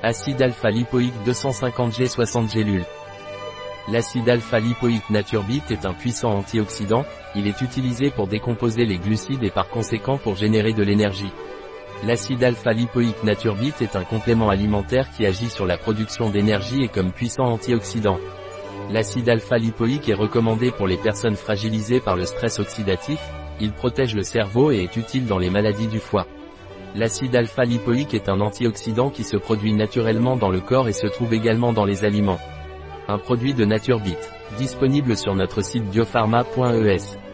Acide alpha-lipoïque 250G 60 gélules. L'acide alpha-lipoïque Naturbit est un puissant antioxydant, il est utilisé pour décomposer les glucides et par conséquent pour générer de l'énergie. L'acide alpha-lipoïque Naturbit est un complément alimentaire qui agit sur la production d'énergie et comme puissant antioxydant. L'acide alpha-lipoïque est recommandé pour les personnes fragilisées par le stress oxydatif, il protège le cerveau et est utile dans les maladies du foie. L'acide alpha-lipoïque est un antioxydant qui se produit naturellement dans le corps et se trouve également dans les aliments. Un produit de Naturebit, disponible sur notre site biopharma.es.